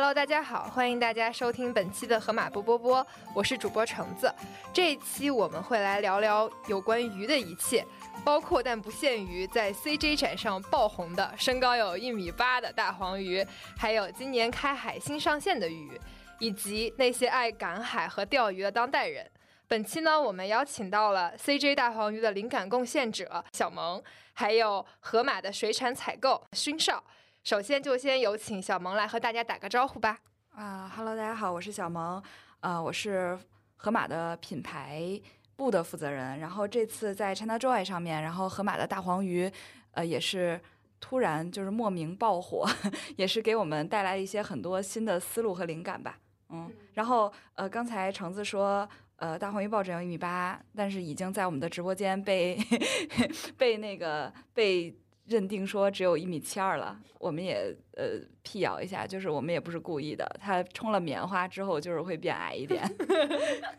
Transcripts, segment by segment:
Hello，大家好，欢迎大家收听本期的河马波波波，我是主播橙子。这一期我们会来聊聊有关鱼的一切，包括但不限于在 CJ 展上爆红的身高有一米八的大黄鱼，还有今年开海新上线的鱼，以及那些爱赶海和钓鱼的当代人。本期呢，我们邀请到了 CJ 大黄鱼的灵感贡献者小萌，还有河马的水产采购勋少。首先就先有请小萌来和大家打个招呼吧。啊哈喽，大家好，我是小萌，呃，我是河马的品牌部的负责人。然后这次在 ChinaJoy 上面，然后河马的大黄鱼，呃，也是突然就是莫名爆火，也是给我们带来一些很多新的思路和灵感吧。嗯，然后呃，刚才橙子说。呃，大黄鱼抱枕有一米八，但是已经在我们的直播间被 被那个被认定说只有一米七二了。我们也呃辟谣一下，就是我们也不是故意的。他冲了棉花之后，就是会变矮一点。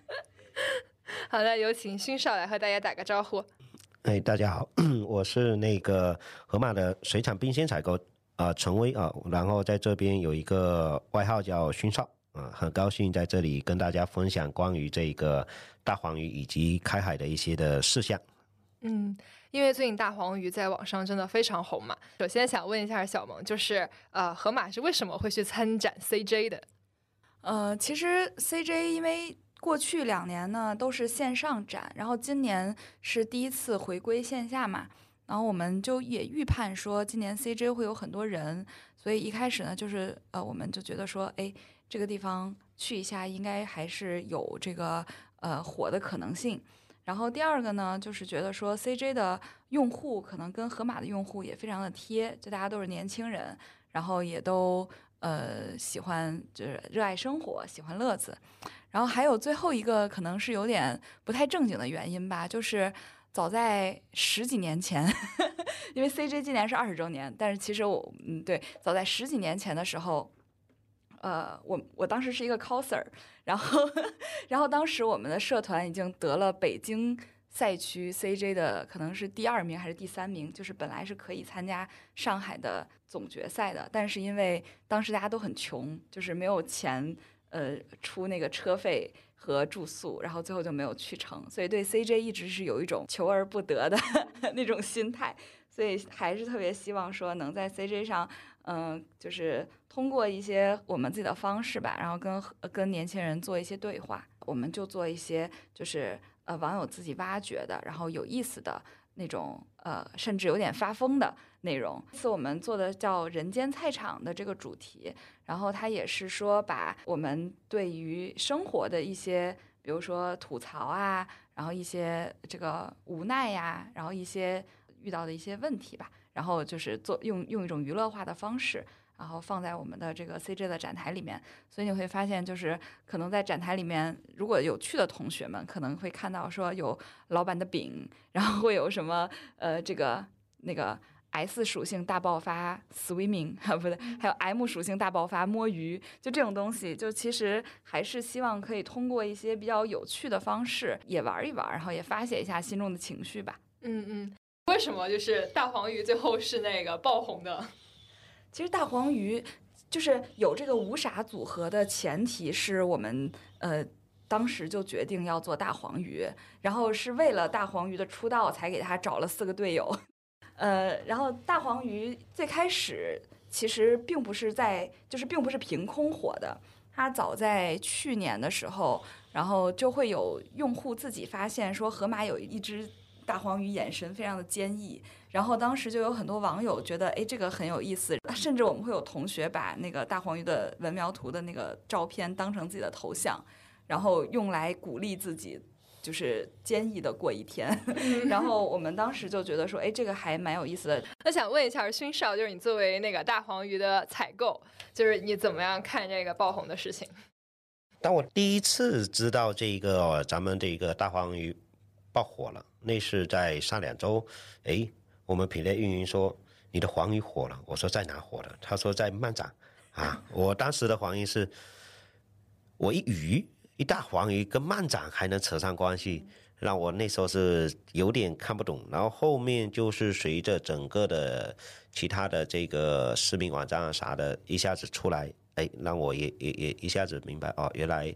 好的，有请勋少来和大家打个招呼。哎，大家好，我是那个河马的水产冰鲜采购啊，陈威啊，然后在这边有一个外号叫勋少。嗯，很高兴在这里跟大家分享关于这个大黄鱼以及开海的一些的事项。嗯，因为最近大黄鱼在网上真的非常红嘛。首先想问一下小萌，就是呃，河马是为什么会去参展 CJ 的？呃，其实 CJ 因为过去两年呢都是线上展，然后今年是第一次回归线下嘛。然后我们就也预判说今年 CJ 会有很多人，所以一开始呢，就是呃，我们就觉得说，哎，这个地方去一下应该还是有这个呃火的可能性。然后第二个呢，就是觉得说 CJ 的用户可能跟河马的用户也非常的贴，就大家都是年轻人，然后也都呃喜欢就是热爱生活，喜欢乐子。然后还有最后一个可能是有点不太正经的原因吧，就是。早在十几年前，因为 CJ 今年是二十周年，但是其实我，嗯，对，早在十几年前的时候，呃，我我当时是一个 coser，然后，然后当时我们的社团已经得了北京赛区 CJ 的可能是第二名还是第三名，就是本来是可以参加上海的总决赛的，但是因为当时大家都很穷，就是没有钱。呃，出那个车费和住宿，然后最后就没有去成，所以对 CJ 一直是有一种求而不得的 那种心态，所以还是特别希望说能在 CJ 上，嗯，就是通过一些我们自己的方式吧，然后跟跟年轻人做一些对话，我们就做一些就是呃网友自己挖掘的，然后有意思的。那种呃，甚至有点发疯的内容。这次我们做的叫“人间菜场”的这个主题，然后它也是说把我们对于生活的一些，比如说吐槽啊，然后一些这个无奈呀，然后一些遇到的一些问题吧，然后就是做用用一种娱乐化的方式。然后放在我们的这个 CJ 的展台里面，所以你会发现，就是可能在展台里面，如果有趣的同学们可能会看到说有老板的饼，然后会有什么呃这个那个 S 属性大爆发 swimming 啊不对，还有 M 属性大爆发摸鱼，就这种东西，就其实还是希望可以通过一些比较有趣的方式也玩一玩，然后也发泄一下心中的情绪吧。嗯嗯，为为什么就是大黄鱼最后是那个爆红的？其实大黄鱼就是有这个五傻组合的前提是我们呃当时就决定要做大黄鱼，然后是为了大黄鱼的出道才给他找了四个队友，呃，然后大黄鱼最开始其实并不是在就是并不是凭空火的，它早在去年的时候，然后就会有用户自己发现说河马有一只。大黄鱼眼神非常的坚毅，然后当时就有很多网友觉得，哎，这个很有意思，甚至我们会有同学把那个大黄鱼的文描图的那个照片当成自己的头像，然后用来鼓励自己，就是坚毅的过一天。然后我们当时就觉得说，哎，这个还蛮有意思的。那想问一下勋少，就是你作为那个大黄鱼的采购，就是你怎么样看这个爆红的事情？当我第一次知道这个咱们这个大黄鱼。爆火了，那是在上两周，哎，我们品类运营说你的黄鱼火了，我说在哪火的？他说在漫展，啊，我当时的黄鱼是，我一鱼一大黄鱼跟漫展还能扯上关系，让我那时候是有点看不懂。然后后面就是随着整个的其他的这个视频网站啊啥的，一下子出来，哎，让我也也也一下子明白哦，原来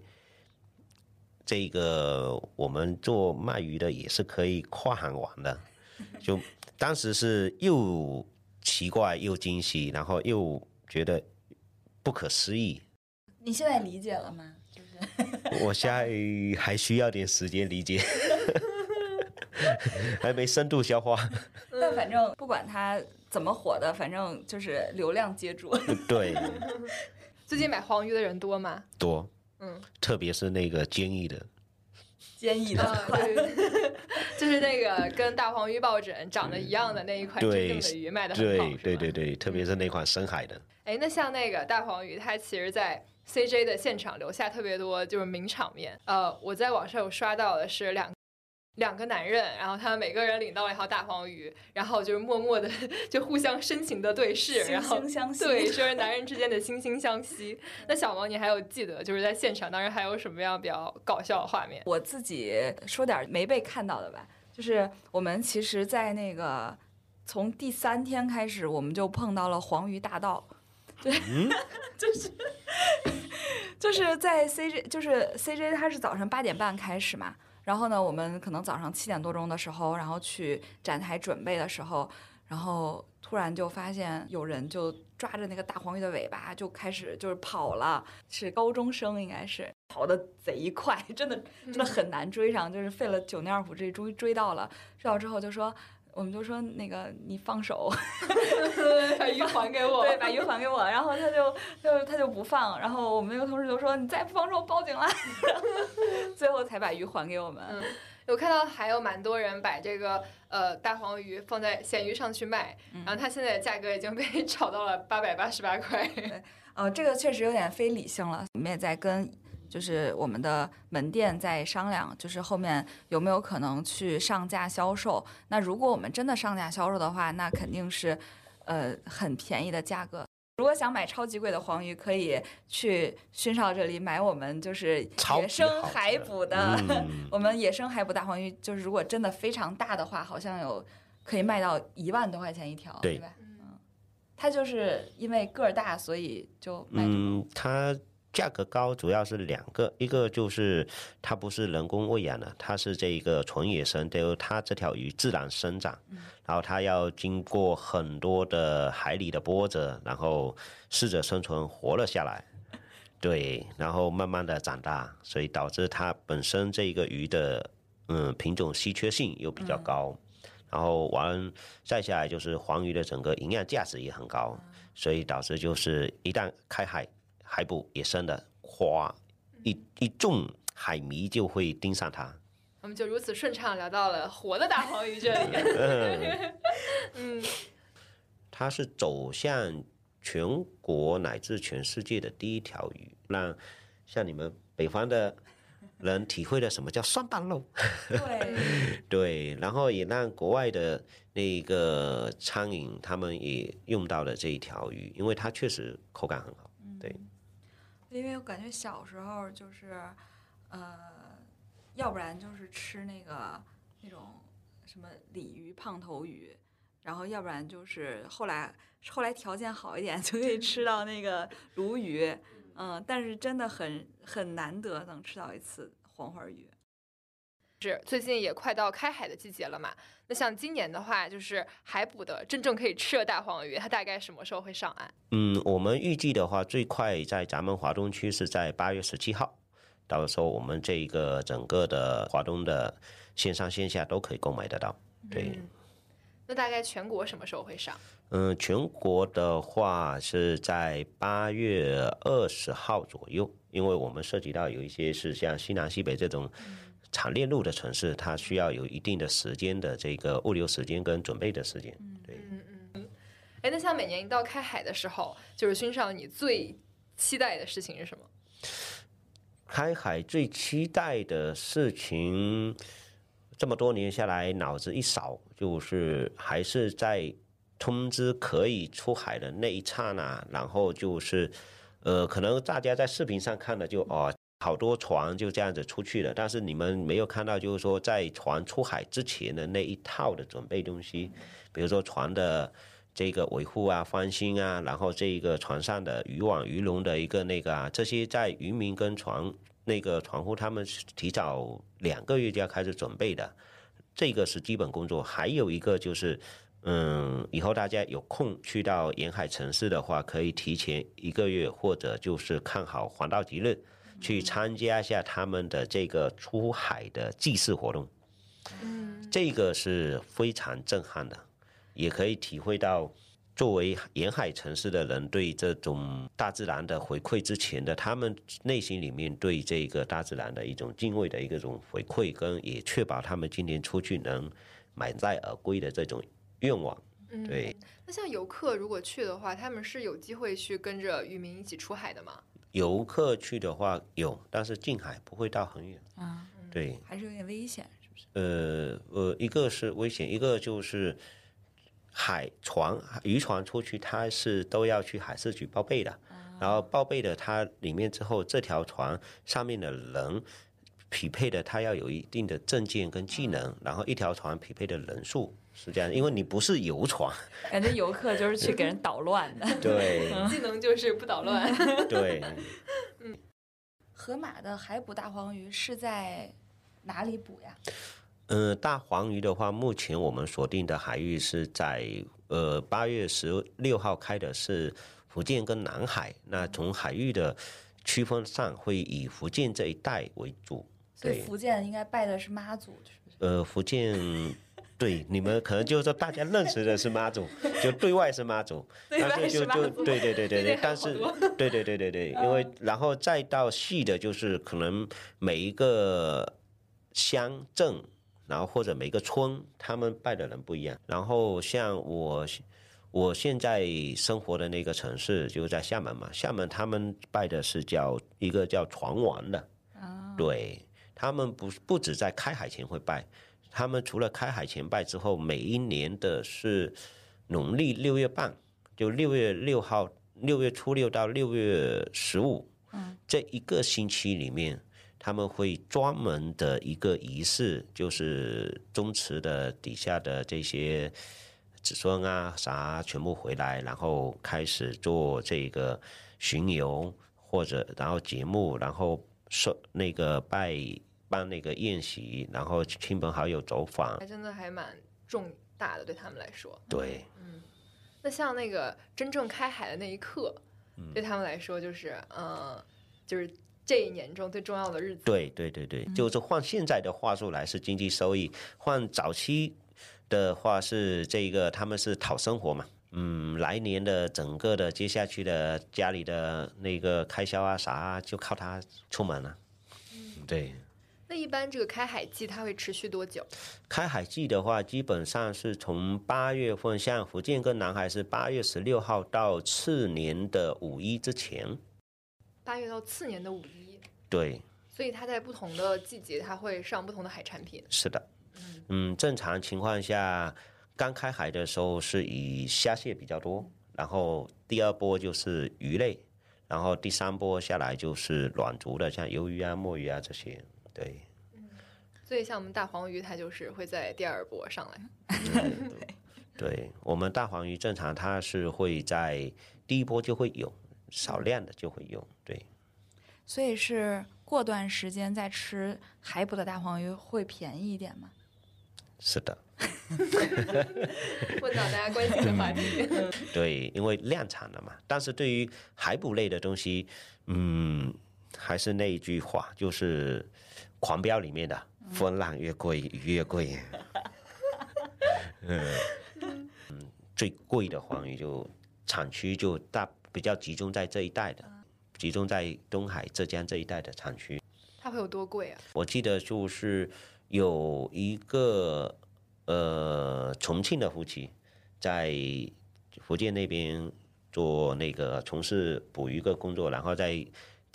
这个我们做卖鱼的也是可以跨行玩的，就当时是又奇怪又惊喜，然后又觉得不可思议。你现在理解了吗？我现在还需要点时间理解，还没深度消化。但反正不管它怎么火的，反正就是流量接住。对，最近买黄鱼的人多吗？多，嗯，特别是那个坚毅的，坚毅啊的，对对对。就是那个跟大黄鱼抱枕长得一样的那一款真对正的鱼卖的很好，对对对对，特别是那款深海的，哎，那像那个大黄鱼，它其实，在 CJ 的现场留下特别多就是名场面。呃，我在网上有刷到的是两两个男人，然后他们每个人领到了一条大黄鱼，然后就是默默的就互相深情的对视，然后惺惺相惜。对，就是男人之间的惺惺相惜。那小王，你还有记得就是在现场当时还有什么样比较搞笑的画面？我自己说点儿没被看到的吧，就是我们其实，在那个从第三天开始，我们就碰到了黄鱼大盗，对，就是就是在 CJ，就是 CJ，他是早上八点半开始嘛，然后呢，我们可能早上七点多钟的时候，然后去展台准备的时候，然后突然就发现有人就抓着那个大黄鱼的尾巴就开始就是跑了，是高中生应该是跑的贼快，真的真的很难追上，就是费了九牛二虎之力，终于追到了。追到之后就说，我们就说那个你放手，把鱼还给我。对，把鱼还给我。然后他就就他就不放，然后我们那个同事就说你再不放手我报警了，最后才把鱼还给我们。嗯，我看到还有蛮多人把这个呃大黄鱼放在咸鱼上去卖，然后它现在的价格已经被炒到了八百八十八块。呃，这个确实有点非理性了。我们也在跟就是我们的门店在商量，就是后面有没有可能去上架销售。那如果我们真的上架销售的话，那肯定是呃很便宜的价格。如果想买超级贵的黄鱼，可以去熏少这里买我们就是野生海捕的。嗯，我们野生海捕大黄鱼，就是如果真的非常大的话，好像有可以卖到一万多块钱一条，对吧？嗯，它就是因为个儿大，所以就嗯，它价格高主要是两个，一个就是它不是人工喂养的，它是这一个纯野生，就是它这条鱼自然生长，然后它要经过很多的海里的波折，然后适者生存活了下来。对，然后慢慢的长大，所以导致它本身这个鱼的嗯品种稀缺性又比较高，然后完再下来就是黄鱼的整个营养价值也很高，所以导致就是一旦开海海捕野生的，哗一一众海迷就会盯上它。我们就如此顺畅聊到了活的大黄鱼这里。嗯，它是走向全国乃至全世界的第一条鱼，让像你们北方的人体会了什么叫双板肉。对，对，然后也让国外的那个餐饮他们也用到了这一条鱼，因为它确实口感很好。对，因为我感觉小时候就是，呃，要不然就是吃那个那种什么鲤鱼、胖头鱼，然后要不然就是后来后来条件好一点 就可以吃到那个鲈鱼，嗯，但是真的很很难得能吃到一次黄花鱼。是最近也快到开海的季节了嘛？那像今年的话，就是海捕的真正可以吃的大黄鱼，它大概什么时候会上岸？嗯，我们预计的话，最快在咱们华东区是在八月十七号，到时候我们这一个整个的华东的线上线下都可以购买得到。对，嗯那大概全国什么时候会上？嗯，全国的话是在八月二十号左右，因为我们涉及到有一些是像西南西北这种产链路的城市，它需要有一定的时间的这个物流时间跟准备的时间。对，嗯嗯嗯。哎，那像每年一到开海的时候，就是勋少你最期待的事情是什么？开海最期待的事情，这么多年下来，脑子一扫，就是还是在通知可以出海的那一刹那，然后就是，呃，可能大家在视频上看的就哦。好多船就这样子出去了，但是你们没有看到，就是说在船出海之前的那一套的准备东西，比如说船的这个维护啊、翻新啊，然后这一个船上的渔网、鱼笼的一个那个啊，这些在渔民跟船那个船户他们是提早两个月就要开始准备的，这个是基本工作。还有一个就是，嗯，以后大家有空去到沿海城市的话，可以提前一个月或者就是看好黄道吉日，去参加一下他们的这个出海的祭祀活动。嗯，这个是非常震撼的，也可以体会到作为沿海城市的人对这种大自然的回馈之前的他们内心里面对这个大自然的一种敬畏的一个种回馈，跟也确保他们今天出去能满载而归的这种愿望。嗯对，那像游客如果去的话，他们是有机会去跟着渔民一起出海的吗？游客去的话有，但是近海不会到很远。啊，对，还是有点危险，是不是？呃呃，一个是危险，一个就是海船渔船出去，它是都要去海事局报备的，然后报备的它里面之后，这条船上面的人匹配的，它要有一定的证件跟技能，然后一条船匹配的人数是这样，因为你不是游船，感觉游客就是去给人捣乱的。对技能就是不捣乱。对，嗯河马的海捕大黄鱼是在哪里捕呀？嗯，大黄鱼的话，目前我们锁定的海域是在呃八月十六号开的是福建跟南海。那从海域的区分上，会以福建这一带为主。对，所以福建应该拜的是妈祖，是不是？呃，福建。对，你们可能就是说大家认识的是妈祖，就对外是妈祖，但是就就对对对对对，但是对对对对对，因为然后再到细的，就是可能每一个乡镇，然后或者每个村，他们拜的人不一样。然后像我我现在生活的那个城市就在厦门嘛，厦门他们拜的是叫一个叫船王的，对他们不不止在开海前会拜。他们除了开海前拜之后，每一年的是农历六月半，就六月六号、六月初六到六月十五，嗯，这一个星期里面，他们会专门的一个仪式，就是宗祠的底下的这些子孙啊啥全部回来，然后开始做这个巡游或者然后节目，然后说那个拜。办那个宴席，然后亲朋好友走访，还真的还蛮重大的，对他们来说。对，嗯，那像那个真正开海的那一刻，嗯对他们来说就是，呃，就是这一年中最重要的日子。对对对对，就是换现在的话术来是经济收益，换早期的话是这个他们是讨生活嘛。嗯，来年的整个的接下去的家里的那个开销啊啥啊，就靠他出门了。对。那一般这个开海季它会持续多久？开海季的话，基本上是从八月份，像福建跟南海是八月十六号到次年的五一之前。八月到次年的五一。对。所以它在不同的季节，它会上不同的海产品。是的。嗯，正常情况下，刚开海的时候是以虾蟹比较多，然后第二波就是鱼类，然后第三波下来就是软足的，像鱿鱼啊、墨鱼啊这些。对，嗯，所以像我们大黄鱼，它就是会在第二波上来。对，对我们大黄鱼正常它是会在第一波就会有，少量的就会有，对。所以是过段时间再吃海捕的大黄鱼会便宜一点吗？是的。问到大家关心的话题。对，因为量产了嘛。但是对于海捕类的东西，嗯，还是那一句话，就是。狂飙里面的风浪越贵鱼越贵，嗯嗯，最贵的黄鱼就产区就大比较集中在这一带的，集中在东海、浙江这一带的产区。它会有多贵啊？我记得就是有一个呃重庆的夫妻在福建那边做那个从事捕鱼的工作，然后在。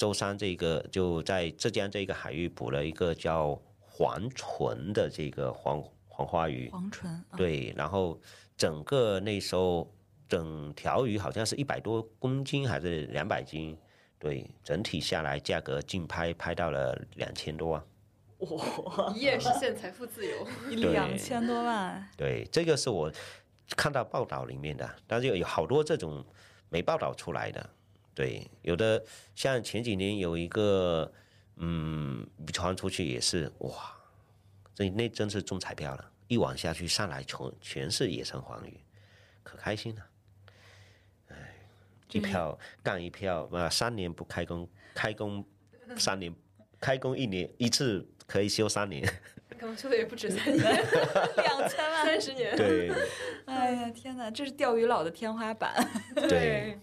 舟山这个就在浙江这个海域捕了一个叫黄唇的这个黄黄花鱼，黄唇对，然后整个那时候整条鱼好像是一百多公斤还是两百斤，对，整体下来价格竞拍拍到了两千多万，哇，一夜实现财富自由，两千多万，对，这个是我看到报道里面的，但是有有好多这种没报道出来的。对，有的像前几年有一个，嗯，传出去也是哇，这那真是中彩票了，一网下去上来全全是野生黄鱼，可开心了。哎，一票干一票，啊，三年不开工，开工三年，开工一年一次可以休三年。可能休的也不止三年，两千万，三十年。对哎呀，天哪，这是钓鱼佬的天花板。对，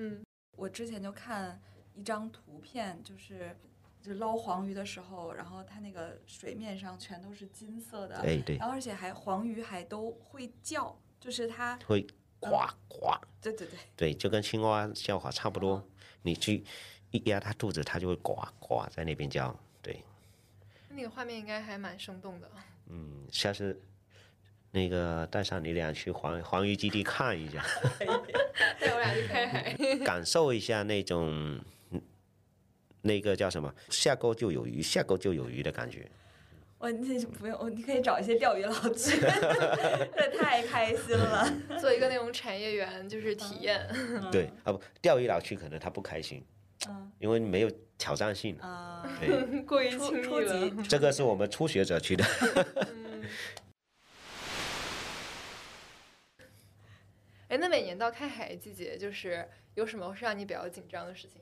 嗯，我之前就看一张图片，就是就捞黄鱼的时候，然后它那个水面上全都是金色的，哎对然后而且还黄鱼还都会叫，就是它，会呱呱，对对对，对，就跟青蛙叫法差不多。你去一压它肚子，它就会呱呱在那边叫。对，那个画面应该还蛮生动的。嗯，下次那个带上你俩去黄黄鱼基地看一下，带我俩去开海。感受一下那种嗯那个叫什么下钩就有鱼，下钩就有鱼的感觉。我你不用，你可以找一些钓鱼佬去，这太开心了。做一个那种产业园，就是体验。对啊不，钓鱼佬去可能他不开心，嗯因为没有挑战性。啊，对，过于初轻初易了。级这个是我们初学者去的。哎，那每年到开海季节，就是有什么是让你比较紧张的事情？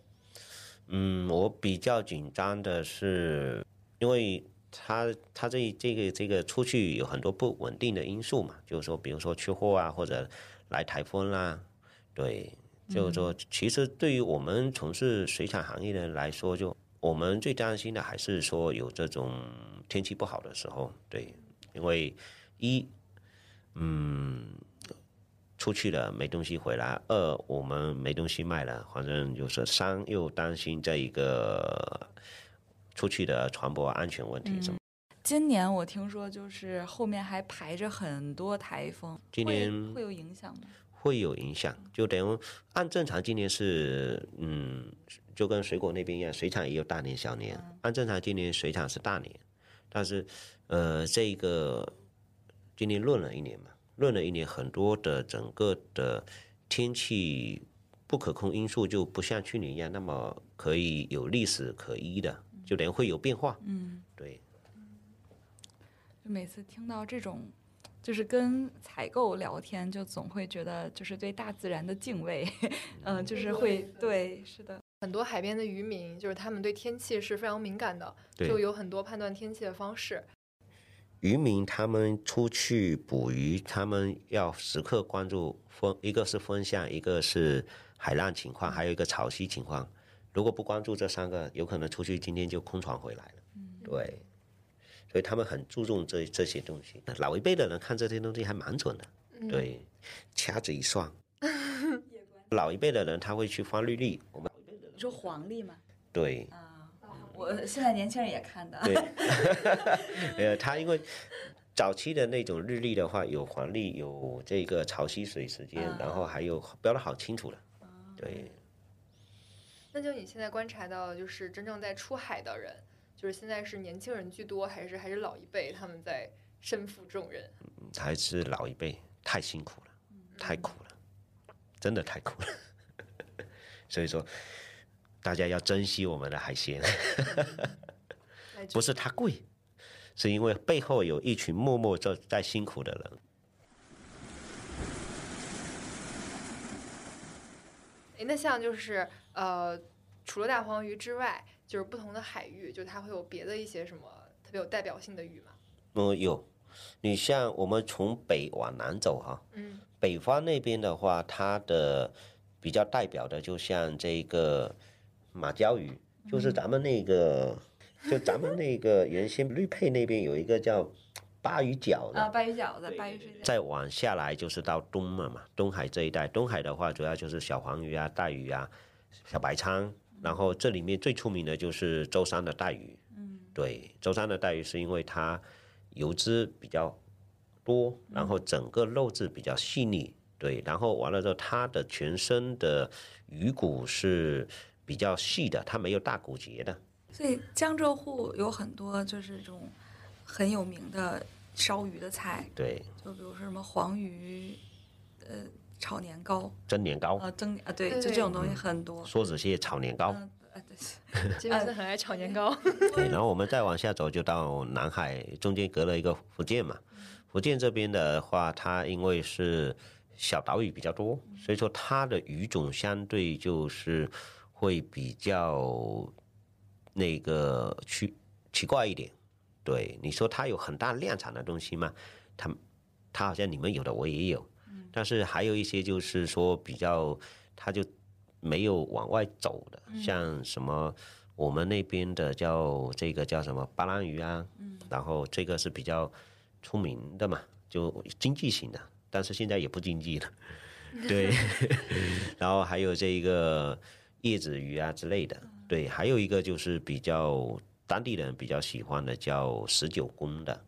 嗯，我比较紧张的是，因为他他这这个这个出去有很多不稳定的因素嘛，就是说，比如说缺货啊，或者来台风啦、对，就是说，其实对于我们从事水产行业的人来说，就我们最担心的还是说有这种天气不好的时候，对，因为一，嗯。出去了没东西回来，二我们没东西卖了，反正就是三又担心这一个出去的传播安全问题什么。今年我听说就是后面还排着很多台风，今年会有影响吗？会有影响，就等于按正常今年是嗯，就跟水果那边一样，水产也有大年小年。按正常今年水产是大年，但是呃，这个今年闰了一年嘛，闰了一年，很多的整个的天气不可控因素就不像去年一样那么可以有历史可依的，就等于会有变化。嗯，对，就每次听到这种，就是跟采购聊天，就总会觉得就是对大自然的敬畏，嗯、就是会对，是的，很多海边的渔民，就是他们对天气是非常敏感的，就有很多判断天气的方式。渔民他们出去捕鱼，他们要时刻关注风，一个是风向，一个是海浪情况，还有一个潮汐情况。如果不关注这三个，有可能出去今天就空船回来了。对，所以他们很注重这这些东西。老一辈的人看这些东西还蛮准的，对，掐指一算。老一辈的人他会去翻绿历，我们你说黄历吗？对啊，我现在年轻人也看的，对，呃，他因为早期的那种日历的话，有黄历，有这个潮汐水时间，然后还有标的好清楚了。对，那就你现在观察到，就是真正在出海的人，就是现在是年轻人居多，还是还是老一辈他们在身负重任？还是老一辈太辛苦了，太苦了，真的太苦了。所以说，大家要珍惜我们的海鲜，不是它贵，是因为背后有一群默默在在辛苦的人。哎，那像就是呃，除了大黄鱼之外，就是不同的海域，就它会有别的一些什么特别有代表性的鱼吗？嗯，有，你像我们从北往南走哈、嗯北方那边的话，它的比较代表的，就像这个马鲛鱼，就是咱们那个，就咱们那个原先绿配那边有一个叫鲅鱼饺的，啊，鲅鱼饺子，鲅鱼水饺，再往下来就是到东了嘛，东海这一带，东海的话主要就是小黄鱼啊、带鱼啊、小白鲳，然后这里面最出名的就是舟山的带鱼。嗯，对，舟山的带鱼是因为它油脂比较多，然后整个肉质比较细腻，对，然后完了之后它的全身的鱼骨是比较细的，它没有大骨节的。所以江浙沪有很多就是这种很有名的烧鱼的菜，对，就比如说什么黄鱼，呃，炒年糕，蒸年糕、啊，蒸啊，对，就这种东西很多。梭子蟹炒年糕。嗯，呃，对，杰米斯很爱炒年糕。对，然后我们再往下走，就到南海，中间隔了一个福建嘛。福建这边的话，它因为是小岛屿比较多，所以说它的鱼种相对就是会比较那个奇奇怪一点。对，你说它有很大量产的东西吗？它它好像你们有的我也有，但是还有一些就是说比较，它就没有往外走的，像什么我们那边的叫这个叫什么巴兰鱼啊，然后这个是比较出名的嘛，就经济型的，但是现在也不经济了，对，然后还有这个叶子鱼啊之类的，对，还有一个就是比较当地人比较喜欢的叫十九宫的，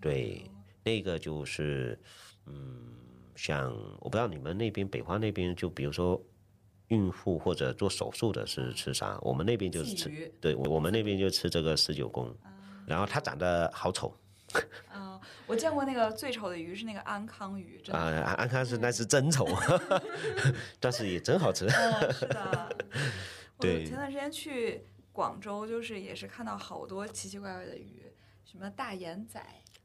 对，那个就是嗯，像我不知道你们那边北方那边就比如说。孕妇或者做手术的是吃啥？我们那边就是吃，对，我我们那边就吃这个十九宫，然后它长得好丑。嗯，我见过那个最丑的鱼是那个安康鱼，真啊，的。安安康是那是真丑，但是也真好吃。嗯，是的。我对前段时间去广州，就是也是看到好多奇奇怪怪的鱼，什么大眼仔，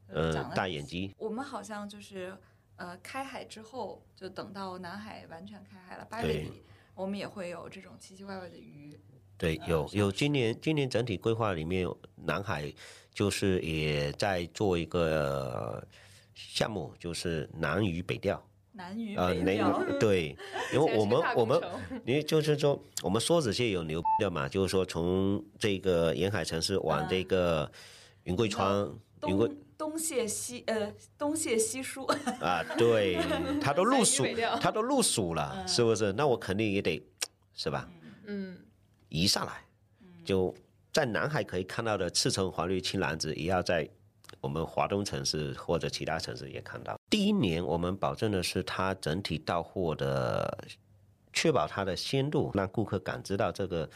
呃大眼鸡，我们好像就是呃开海之后，就等到南海完全开海了，八月底，我们也会有这种奇奇怪怪的鱼。对，有有今年今年整体规划里面，南海就是也在做一个项目，就是南鱼北调。南鱼啊，南鱼 对，因为我们我们因为就是说，我们梭子蟹有牛的嘛，就是说从这个沿海城市往这个云贵川、云贵东东谢西呃东谢西输，啊，对，它都入南蜀鱼北钓，它都入蜀了，是不是？那我肯定也得，是吧？嗯，移上来，就在南海可以看到的赤橙黄绿青蓝紫，也要在我们华东城市或者其他城市也看到。第一年我们保证的是它整体到货的，确保它的鲜度，让顾客感知到这个，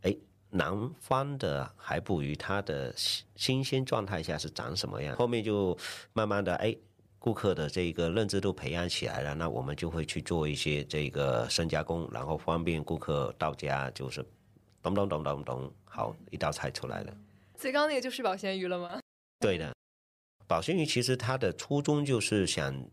哎，南方的海捕鱼它的新新鲜状态下是长什么样。后面就慢慢的哎。顾客的这个认知度培养起来了，那我们就会去做一些这个深加工，然后方便顾客到家就是咚咚咚咚咚，好，一道菜出来了。所以刚刚那个就是保鲜鱼了吗？对的，保鲜鱼其实它的初衷就是想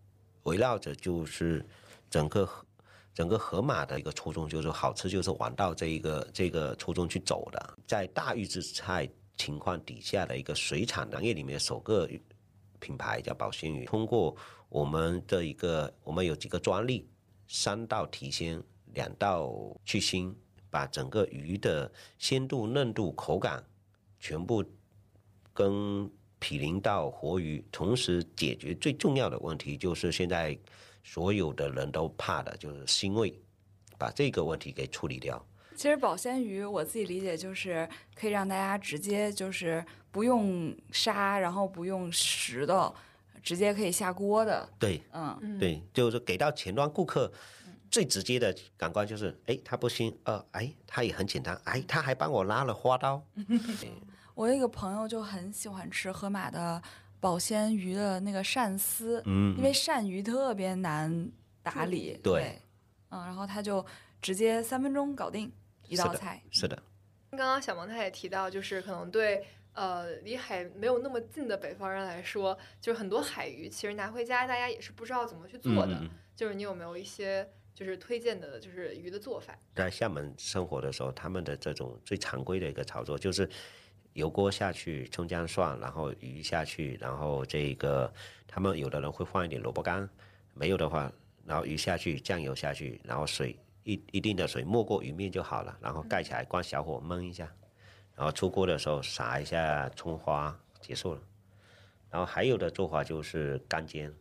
围绕着就是整个河整个河马的一个初衷，就是好吃就是往到这一个这个初衷去走的，在大预制菜情况底下的一个水产行业里面首个品牌叫保鲜鱼，通过我们的一个我们有几个专利，三道提鲜，两道去腥，把整个鱼的鲜度、嫩度、口感全部跟毗邻到活鱼，同时解决最重要的问题，就是现在所有的人都怕的就是腥味，把这个问题给处理掉。其实保鲜鱼我自己理解就是可以让大家直接就是不用杀，然后不用石头，直接可以下锅的。对嗯，嗯，对，就是给到前端顾客最直接的感官就是，哎，它不腥，呃，哎，它也很简单，哎，他还帮我拉了花刀，我有一个朋友就很喜欢吃河马的保鲜鱼的那个鳝丝，嗯因为鳝鱼特别难打理。对嗯，然后他就直接三分钟搞定一道菜。是的，刚刚小萌他也提到，就是可能对呃离海没有那么近的北方人来说，就是很多海鱼其实拿回家大家也是不知道怎么去做的。就是你有没有一些就是推荐的，就是鱼的做法？在厦门生活的时候，他们的这种最常规的一个操作就是油锅下去，葱姜蒜，然后鱼下去，然后这个他们有的人会放一点萝卜干，没有的话，然后鱼下去，酱油下去，然后水一一定的水没过鱼面就好了，然后盖起来，关小火焖一下，然后出锅的时候撒一下葱花，结束了。然后还有的做法就是干煎，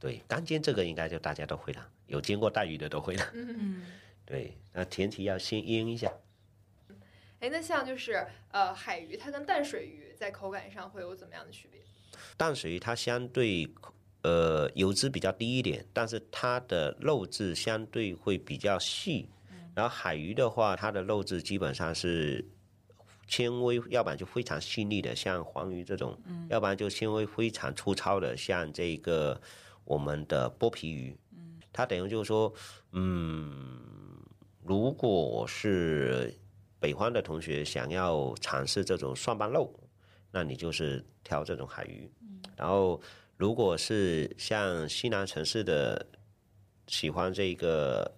对，干煎这个应该就大家都会了，有煎过带鱼的都会的。嗯，对，那前提要先腌一下。哎，那像就是呃海鱼，它跟淡水鱼在口感上会有怎么样的区别？淡水鱼它相对呃油脂比较低一点，但是它的肉质相对会比较细。然后海鱼的话，它的肉质基本上是纤维，要不然就非常细腻的，像黄鱼这种，要不然就纤维非常粗糙的，像这个我们的剥皮鱼。它等于就是说，嗯，如果是北方的同学想要尝试这种蒜瓣肉，那你就是挑这种海鱼。然后，如果是像西南城市的喜欢这个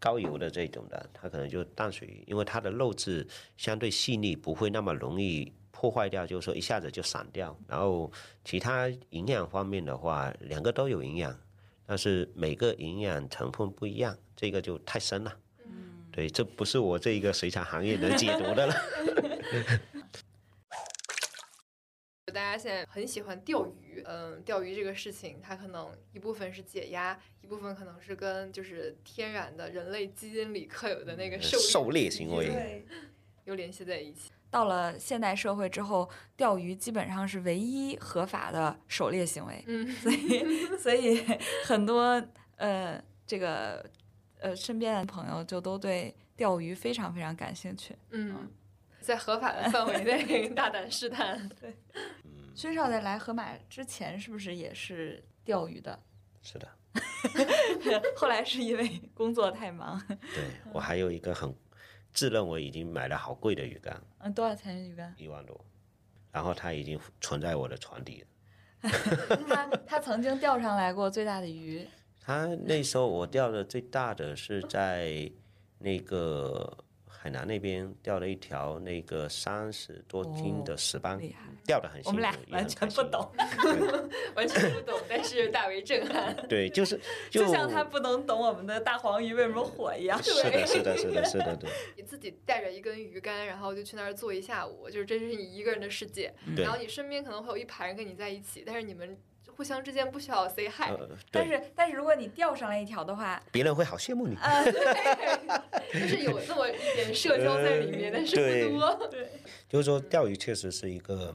高油的这种的，它可能就淡水鱼，因为它的肉质相对细腻，不会那么容易破坏掉，就是说一下子就散掉。然后其他营养方面的话，两个都有营养，但是每个营养成分不一样，这个就太深了。嗯，对，这不是我这一个水产行业能解读的了。大家现在很喜欢钓鱼，嗯，钓鱼这个事情，它可能一部分是解压，一部分可能是跟就是天然的人类基因里刻有的那个狩狩猎行为对。又联系在一起。到了现代社会之后，钓鱼基本上是唯一合法的狩猎行为，嗯，所以 所以很多呃这个呃身边的朋友就都对钓鱼非常非常感兴趣。嗯，在合法的范围内 大胆试探。对，薛少在来河马之前是不是也是钓鱼的？是的，后来是因为工作太忙。对我还有一个很自认为已经买了好贵的鱼竿，嗯，多少钱鱼竿？一万多，然后它已经存在我的船底了。他他曾经钓上来过最大的鱼，他那时候我钓的最大的是在那个海南那边钓了一条那个三十多斤的石斑。钓的很辛苦，我们俩完全不懂，完全不懂，但是大为震撼。对，就是 就像他不能懂我们的大黄鱼为什么火一样。是的，是的，是的，是的，对。你自己带着一根鱼竿，然后就去那儿坐一下午，就是这是你一个人的世界。对然后你身边可能会有一排人跟你在一起，但是你们互相之间不需要 say hi，、呃，但，是但是如果你钓上来一条的话，别人会好羡慕你。呃，就是有那么一点社交在里面，但是不多。对，就是说，钓鱼确实是一个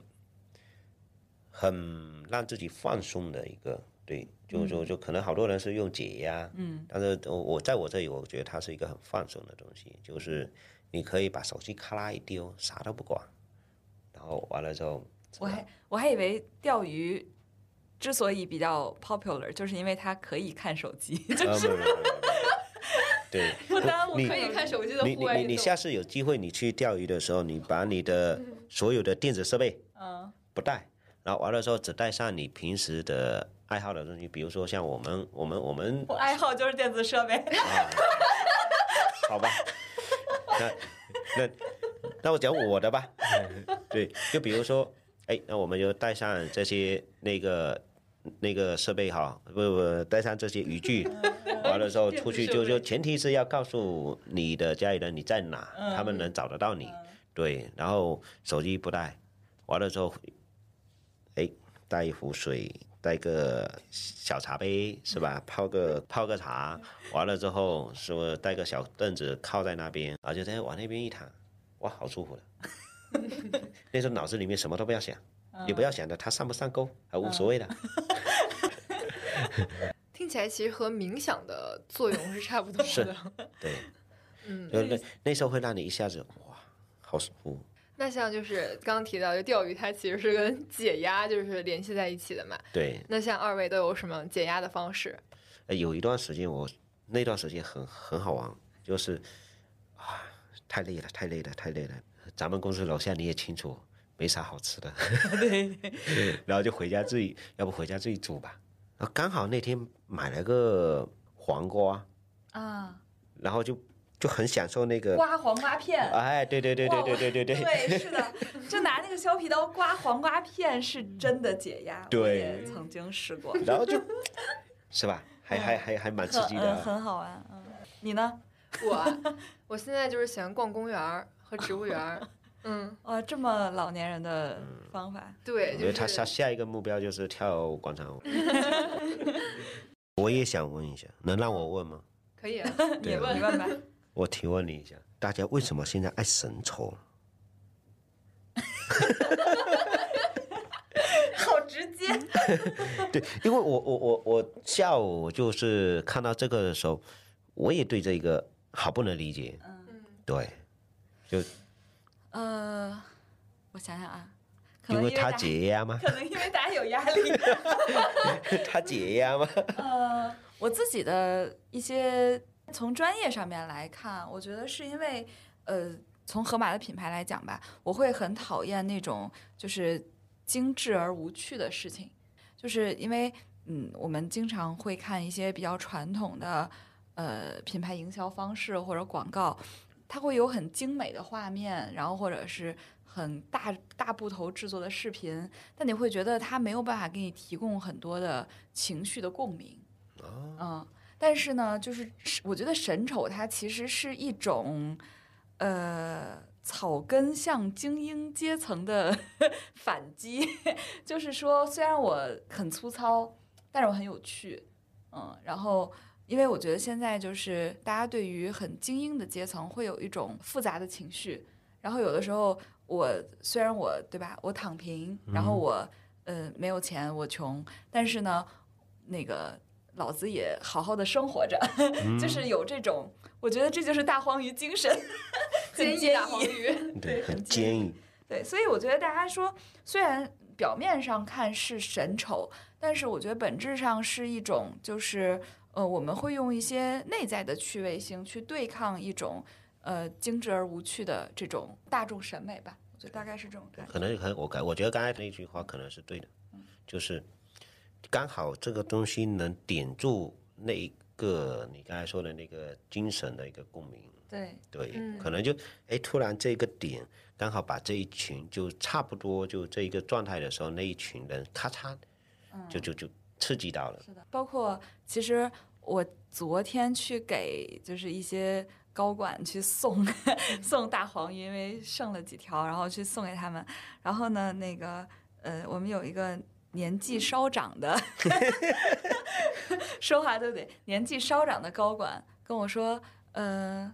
很让自己放松的一个，对，就是说，就可能好多人是用解压，嗯，但是我我在我这里，我觉得它是一个很放松的东西，就是你可以把手机咔啦一丢，啥都不管，然后完了之后，我还我还以为钓鱼之所以比较 popular，就是因为它可以看手机，就呃，是没有没没没对，不耽误可以看手机的你户外运动。你你你下次有机会你去钓鱼的时候，你把你的所有的电子设备嗯不带，然后完了之后只带上你平时的爱好的东西，比如说像我们我们我们我爱好就是电子设备。啊，好吧，那那那我讲我的吧，对，就比如说，哎，那我们就带上这些那个那个设备哈，不不，带上这些渔具，完了之后出去就就前提是要告诉你的家里人你在哪，他们能找得到你，对，然后手机不带，完了之后，哎，带一壶水，带个小茶杯是吧？泡个泡个茶，完了之后是不是带个小凳子靠在那边，然后就在往那边一躺，哇，好舒服的。那时候脑子里面什么都不要想，也不要想着它上不上钩，啊无所谓的。听起来其实和冥想的作用是差不多是的。对，嗯，就那那时候会让你一下子哇，好舒服。那像就是刚刚提到，就钓鱼，它其实是跟解压就是联系在一起的嘛。对，那像二位都有什么解压的方式？呃有一段时间我那段时间很很好玩，就是啊，太累了，太累了，太累了。咱们公司楼下你也清楚，没啥好吃的，对，然后就回家自己，要不回家自己煮吧。然后刚好那天买了个黄瓜，啊，然后就就很享受那个，刮黄瓜片。哎，对对对对对对对对，对，是的，就拿那个削皮刀刮黄瓜片是真的解压。对曾经试过，然后就，是吧？还还还还蛮刺激的。很好玩。嗯，你呢？我啊我现在就是喜欢逛公园和植物园儿。嗯，哇，这么老年人的方法。对，我觉得他下下一个目标就是跳广场舞。我也想问一下，能让我问吗？可以啊，你你问你问吧。我提问你一下，大家为什么现在爱神抽？好直接。对，因为我我我我下午就是看到这个的时候，我也对这个好不能理解。嗯，对，就呃，我想想啊，可能因为他解压吗？可能因为大家有压力。他解压吗？呃，我自己的一些从专业上面来看，我觉得是因为呃，从盒马的品牌来讲吧，我会很讨厌那种就是精致而无趣的事情，就是因为嗯，我们经常会看一些比较传统的呃品牌营销方式或者广告，它会有很精美的画面，然后或者是。很大大部头制作的视频，但你会觉得它没有办法给你提供很多的情绪的共鸣。嗯，但是呢，就是我觉得神丑它其实是一种，呃，草根向精英阶层的 反击。就是说，虽然我很粗糙，但是我很有趣。嗯，然后因为我觉得现在就是大家对于很精英的阶层会有一种复杂的情绪，然后有的时候。我虽然我对吧，我躺平，然后我呃没有钱，我穷，但是呢，那个老子也好好的生活着，就是有这种，我觉得这就是大黄鱼精神，坚毅大黄鱼，对，很坚毅，对，所以我觉得大家说，虽然表面上看是神丑，但是我觉得本质上是一种，就是呃，我们会用一些内在的趣味性去对抗一种呃精致而无趣的这种大众审美吧。就大概是这种感觉。可能可能我感我觉得刚才那句话可能是对的，就是刚好这个东西能点住那一个你刚才说的那个精神的一个共鸣。对对，可能就哎突然这个点刚好把这一群就差不多就这一个状态的时候，那一群人咔嚓，就就就刺激到了。是的，包括其实我昨天去给就是一些。高管去送 送大黄鱼，因为剩了几条，然后去送给他们。然后呢，那个呃，我们有一个年纪稍长的，说话都得年纪稍长的高管跟我说，嗯，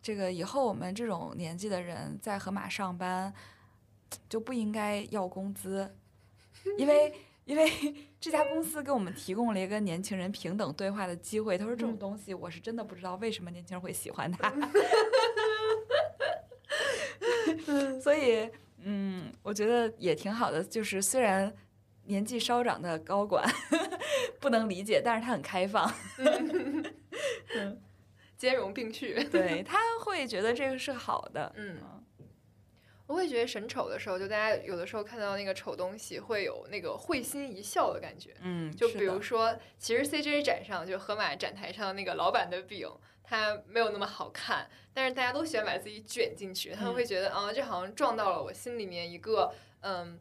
这个以后我们这种年纪的人在盒马上班就不应该要工资，因为。因为这家公司给我们提供了一个年轻人平等对话的机会。他说：“这种东西我是真的不知道为什么年轻人会喜欢它。” 所以，嗯，我觉得也挺好的。就是虽然年纪稍长的高管不能理解，但是他很开放，兼容并蓄。对他会觉得这个是好的。嗯。我会觉得审丑的时候，就大家有的时候看到那个丑东西，会有那个会心一笑的感觉。嗯，就比如说，其实 CJ 展上，就盒马展台上那个老板的饼，它没有那么好看，但是大家都喜欢把自己卷进去，他们会觉得啊，这好像撞到了我心里面一个嗯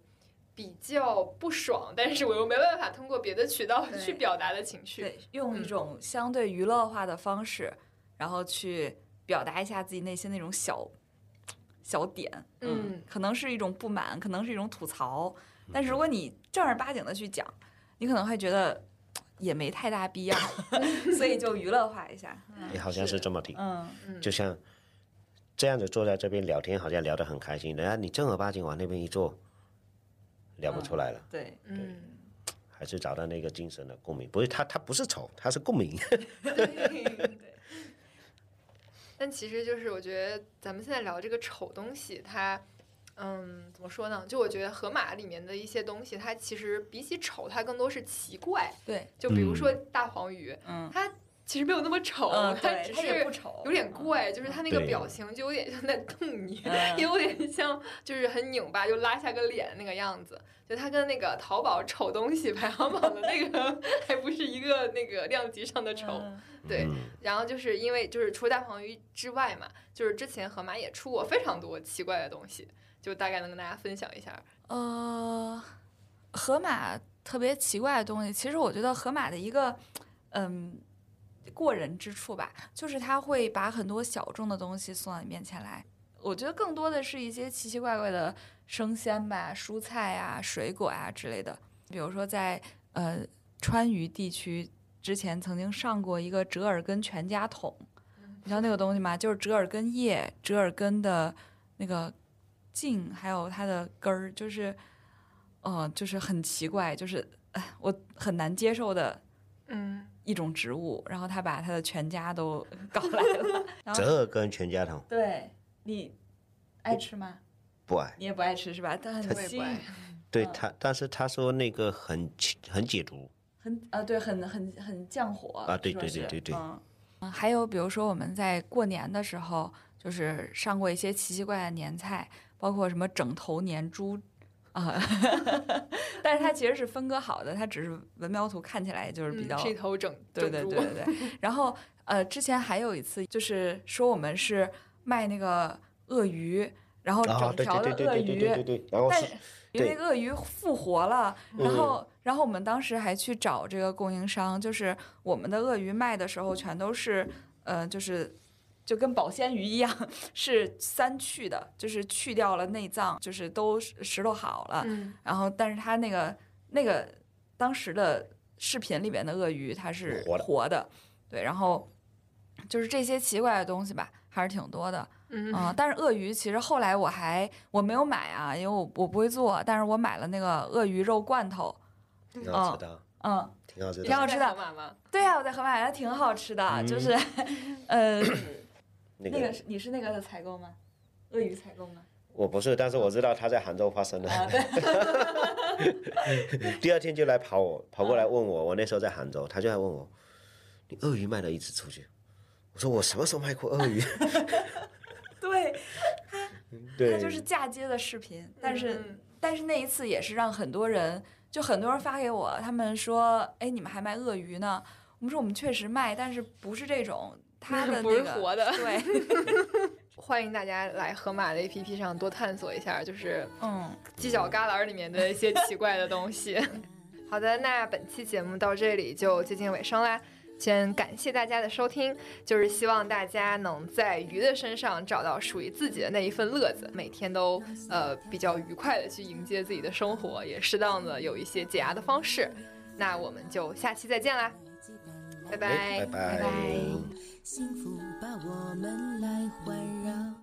比较不爽，但是我又没办法通过别的渠道去表达的情绪。对，用一种相对娱乐化的方式，然后去表达一下自己内心那种小。小点，嗯，可能是一种不满，可能是一种吐槽，但是如果你正儿八经的去讲，你可能会觉得也没太大必要，所以就娱乐化一下。也好像是这么听，嗯，就像这样子坐在这边聊天，好像聊得很开心，然后你正儿八经往那边一坐，聊不出来了。对，嗯，还是找到那个精神的共鸣，不是他，他不是丑，他是共鸣。但其实就是我觉得咱们现在聊这个丑东西，它，嗯，怎么说呢？就我觉得河马里面的一些东西，它其实比起丑，它更多是奇怪。对，就比如说大黄鱼，嗯，它其实没有那么丑，它只是有点怪，就是他那个表情就有点像在瞪你，也 有点像就是很拧巴，就拉下个脸那个样子。就他跟那个淘宝丑东西排行榜的那个 还不是一个那个量级上的丑。对，然后就是因为就是除了大黄鱼之外嘛，就是之前河马也出过非常多奇怪的东西，就大概能跟大家分享一下。呃，河马特别奇怪的东西，其实我觉得河马的一个嗯过人之处吧，就是他会把很多小众的东西送到你面前来。我觉得更多的是一些奇奇怪怪的生鲜吧，蔬菜啊、水果啊之类的，比如说在呃川渝地区。之前曾经上过一个折耳根全家桶，你知道那个东西吗？就是折耳根叶、折耳根的那个茎，还有它的根儿，就是，呃，就是很奇怪，就是我很难接受的，嗯，一种植物。然后他把他的全家都 搞来了。折耳根全家桶，对你爱吃吗？不爱。你也不爱吃是吧？但很腥 对他，但是他说那个很很解毒。很啊，对，很很很降火啊对对对对对嗯，嗯还有比如说我们在过年的时候，就是上过一些奇奇怪怪的年菜，包括什么整头年猪。啊，但是它其实是分割好的，它只是文描图看起来就是比较嗯是一头整对对对 对对。然后呃，之前还有一次就是说我们是卖那个鳄鱼，然后整条的鳄鱼，对对对对对，然后是但是因为鳄鱼复活了，然嗯后然后我们当时还去找这个供应商，就是我们的鳄鱼卖的时候全都是呃，就是。就跟保鲜鱼一样，是三去的，就是去掉了内脏，就是都石头好了。嗯，然后，但是它那个那个当时的视频里边的鳄鱼，它是活的对。然后就是这些奇怪的东西吧，还是挺多的。嗯嗯，但是鳄鱼其实后来我还我没有买啊，因为我我不会做，但是我买了那个鳄鱼肉罐头，挺好吃的，嗯，挺好吃的。挺好吃的在盒马吗？对呀、我在河马买的挺好吃的，嗯就是 呃，那那个是你是那个的采购吗？鳄鱼采购吗？我不是，但是我知道他在杭州发生的。啊，第二天就来跑我，跑过来问我，我那时候在杭州，他就来问我，你鳄鱼卖了一只出去？我说我什么时候卖过鳄鱼？对，对，它就是嫁接的视频，但是、嗯但是那一次也是让很多人，就很多人发给我，他们说，哎，你们还卖鳄鱼呢？我们说我们确实卖，但是不是这种，它 的不那个是活的对，欢迎大家来河马的 APP 上多探索一下，就是嗯，犄角旮旯里面的一些奇怪的东西。好的，那本期节目到这里就接近尾声啦。先感谢大家的收听，就是希望大家能在鱼的身上找到属于自己的那一份乐子，每天都呃比较愉快的去迎接自己的生活，也适当的有一些解压的方式。那我们就下期再见啦，拜拜。拜拜。幸福把我们来环绕。